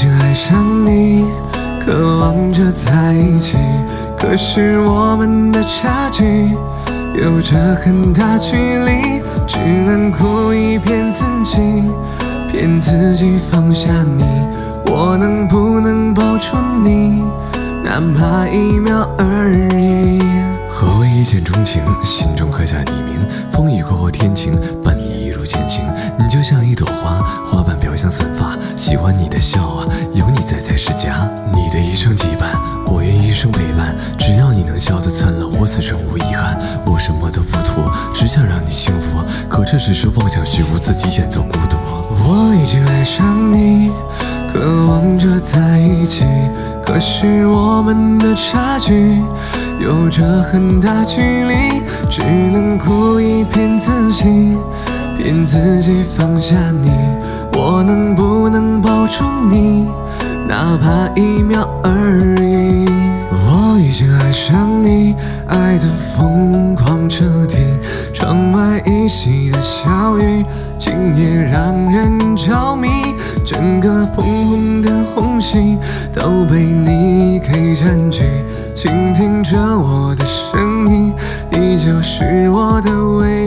经爱上你，渴望着在一起，可是我们的差距有着很大距离，只能故意骗自己，骗自己放下你。我能不能抱住你，哪怕一秒而已？何为一见钟情？心中刻下你名，风雨过后天晴，伴。你就像一朵花，花瓣飘香散发。喜欢你的笑啊，有你在才是家。你的一生羁绊，我愿一生陪伴。只要你能笑得灿烂，我此生无遗憾。我什么都不图，只想让你幸福。可这只是妄想虚无，自己演奏孤独。我已经爱上你，渴望着在一起，可是我们的差距。有着很大距离，只能故意骗自己，骗自己放下你。我能不能抱住你，哪怕一秒而已？我已经爱上你，爱得疯狂彻底。窗外依稀的小雨，今夜让人着迷。整个砰砰的红心都被你给占据。倾听着我的声音，你就是我的唯一。